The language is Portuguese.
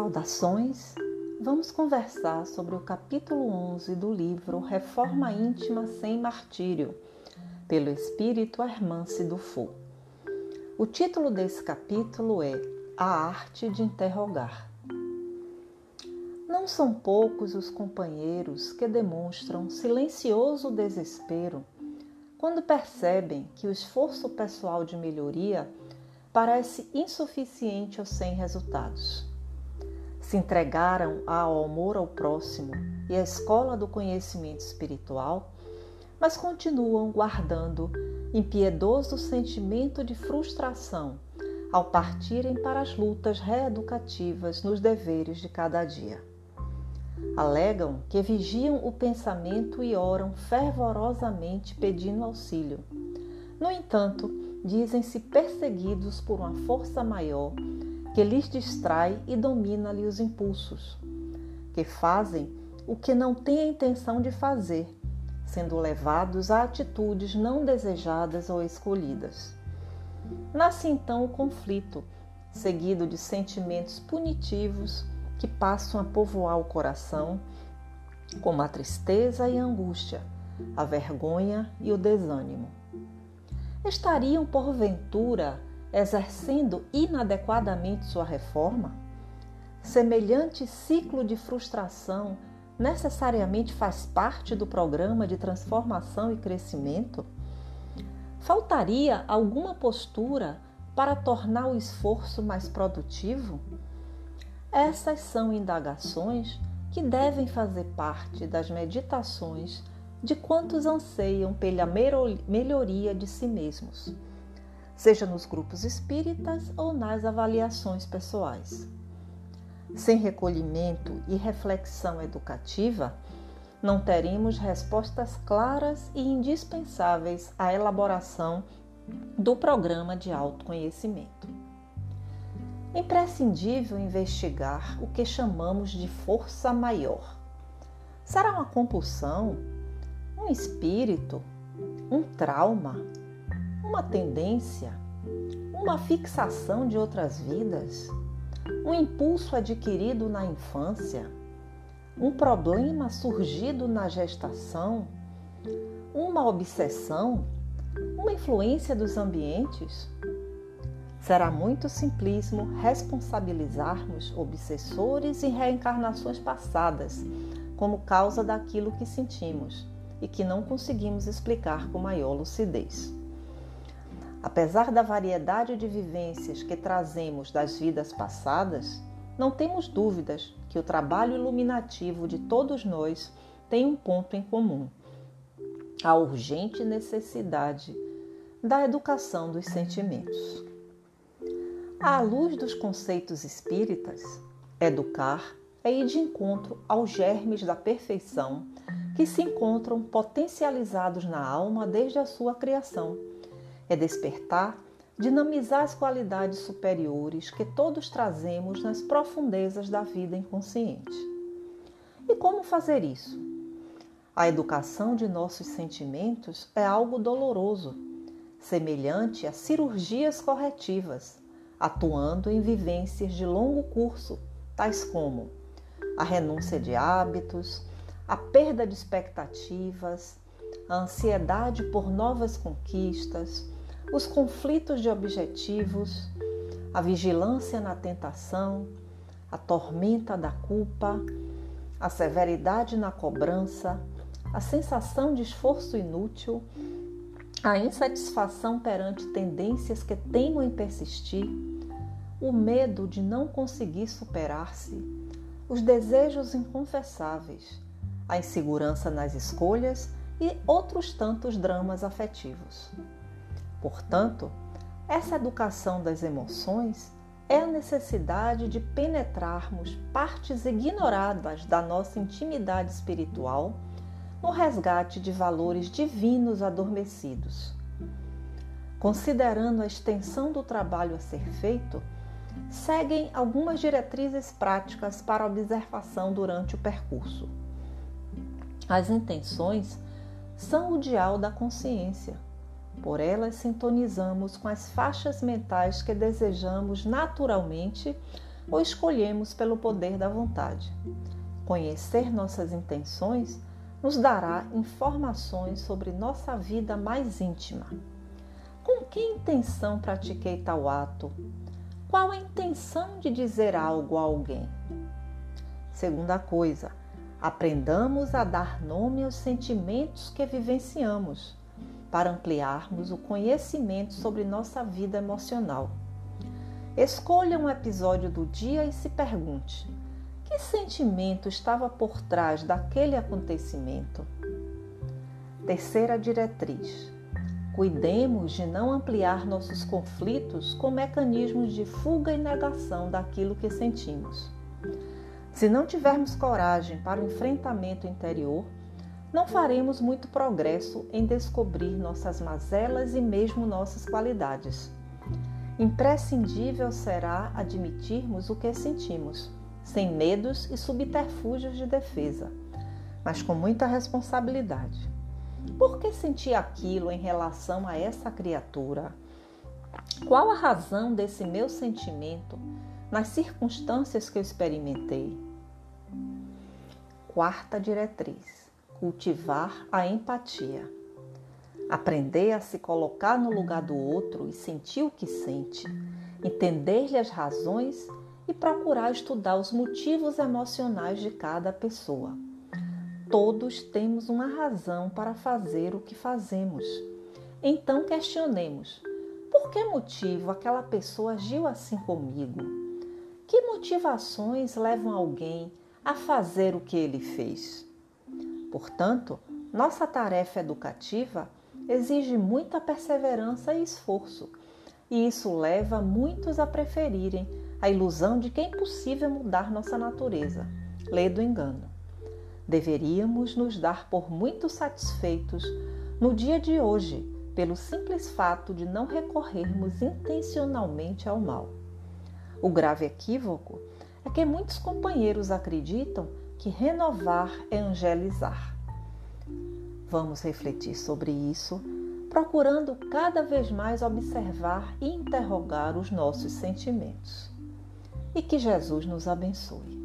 Saudações! Vamos conversar sobre o capítulo 11 do livro Reforma Íntima Sem Martírio, pelo espírito Hermance Dufour. O título desse capítulo é A Arte de Interrogar. Não são poucos os companheiros que demonstram silencioso desespero quando percebem que o esforço pessoal de melhoria parece insuficiente ou sem resultados. Se entregaram ao amor ao próximo e à escola do conhecimento espiritual, mas continuam guardando impiedoso sentimento de frustração ao partirem para as lutas reeducativas nos deveres de cada dia. Alegam que vigiam o pensamento e oram fervorosamente pedindo auxílio. No entanto, dizem-se perseguidos por uma força maior que lhes distrai e domina-lhe os impulsos, que fazem o que não têm a intenção de fazer, sendo levados a atitudes não desejadas ou escolhidas. Nasce então o conflito, seguido de sentimentos punitivos que passam a povoar o coração, como a tristeza e a angústia, a vergonha e o desânimo estariam porventura exercendo inadequadamente sua reforma? Semelhante ciclo de frustração necessariamente faz parte do programa de transformação e crescimento? Faltaria alguma postura para tornar o esforço mais produtivo? Essas são indagações que devem fazer parte das meditações de quantos anseiam pela melhoria de si mesmos, seja nos grupos espíritas ou nas avaliações pessoais. Sem recolhimento e reflexão educativa, não teremos respostas claras e indispensáveis à elaboração do programa de autoconhecimento. Imprescindível investigar o que chamamos de força maior. Será uma compulsão um espírito, um trauma, uma tendência, uma fixação de outras vidas, um impulso adquirido na infância, um problema surgido na gestação, uma obsessão, uma influência dos ambientes? Será muito simplismo responsabilizarmos obsessores e reencarnações passadas como causa daquilo que sentimos e que não conseguimos explicar com maior lucidez. Apesar da variedade de vivências que trazemos das vidas passadas, não temos dúvidas que o trabalho iluminativo de todos nós tem um ponto em comum: a urgente necessidade da educação dos sentimentos. À luz dos conceitos espíritas, educar é ir de encontro aos germes da perfeição que se encontram potencializados na alma desde a sua criação. É despertar, dinamizar as qualidades superiores que todos trazemos nas profundezas da vida inconsciente. E como fazer isso? A educação de nossos sentimentos é algo doloroso, semelhante a cirurgias corretivas, atuando em vivências de longo curso, tais como a renúncia de hábitos, a perda de expectativas, a ansiedade por novas conquistas, os conflitos de objetivos, a vigilância na tentação, a tormenta da culpa, a severidade na cobrança, a sensação de esforço inútil, a insatisfação perante tendências que teimam em persistir, o medo de não conseguir superar-se, os desejos inconfessáveis, a insegurança nas escolhas e outros tantos dramas afetivos. Portanto, essa educação das emoções é a necessidade de penetrarmos partes ignoradas da nossa intimidade espiritual no resgate de valores divinos adormecidos. Considerando a extensão do trabalho a ser feito, seguem algumas diretrizes práticas para observação durante o percurso. As intenções são o dial da consciência. Por elas sintonizamos com as faixas mentais que desejamos naturalmente ou escolhemos pelo poder da vontade. Conhecer nossas intenções nos dará informações sobre nossa vida mais íntima. Com que intenção pratiquei tal ato? Qual a intenção de dizer algo a alguém? Segunda coisa, aprendamos a dar nome aos sentimentos que vivenciamos, para ampliarmos o conhecimento sobre nossa vida emocional. Escolha um episódio do dia e se pergunte: que sentimento estava por trás daquele acontecimento? Terceira diretriz: cuidemos de não ampliar nossos conflitos com mecanismos de fuga e negação daquilo que sentimos. Se não tivermos coragem para o enfrentamento interior, não faremos muito progresso em descobrir nossas mazelas e mesmo nossas qualidades. Imprescindível será admitirmos o que sentimos sem medos e subterfúgios de defesa, mas com muita responsabilidade. Por que senti aquilo em relação a essa criatura? Qual a razão desse meu sentimento nas circunstâncias que eu experimentei? Quarta diretriz: cultivar a empatia. Aprender a se colocar no lugar do outro e sentir o que sente, entender-lhe as razões e procurar estudar os motivos emocionais de cada pessoa. Todos temos uma razão para fazer o que fazemos. Então questionemos: por que motivo aquela pessoa agiu assim comigo? Que motivações levam alguém a fazer o que ele fez? Portanto, nossa tarefa educativa exige muita perseverança e esforço, e isso leva muitos a preferirem a ilusão de que é impossível mudar nossa natureza. Lê do engano. Deveríamos nos dar por muito satisfeitos no dia de hoje, pelo simples fato de não recorrermos intencionalmente ao mal. O grave equívoco é que muitos companheiros acreditam que renovar é angelizar. Vamos refletir sobre isso, procurando cada vez mais observar e interrogar os nossos sentimentos e que Jesus nos abençoe.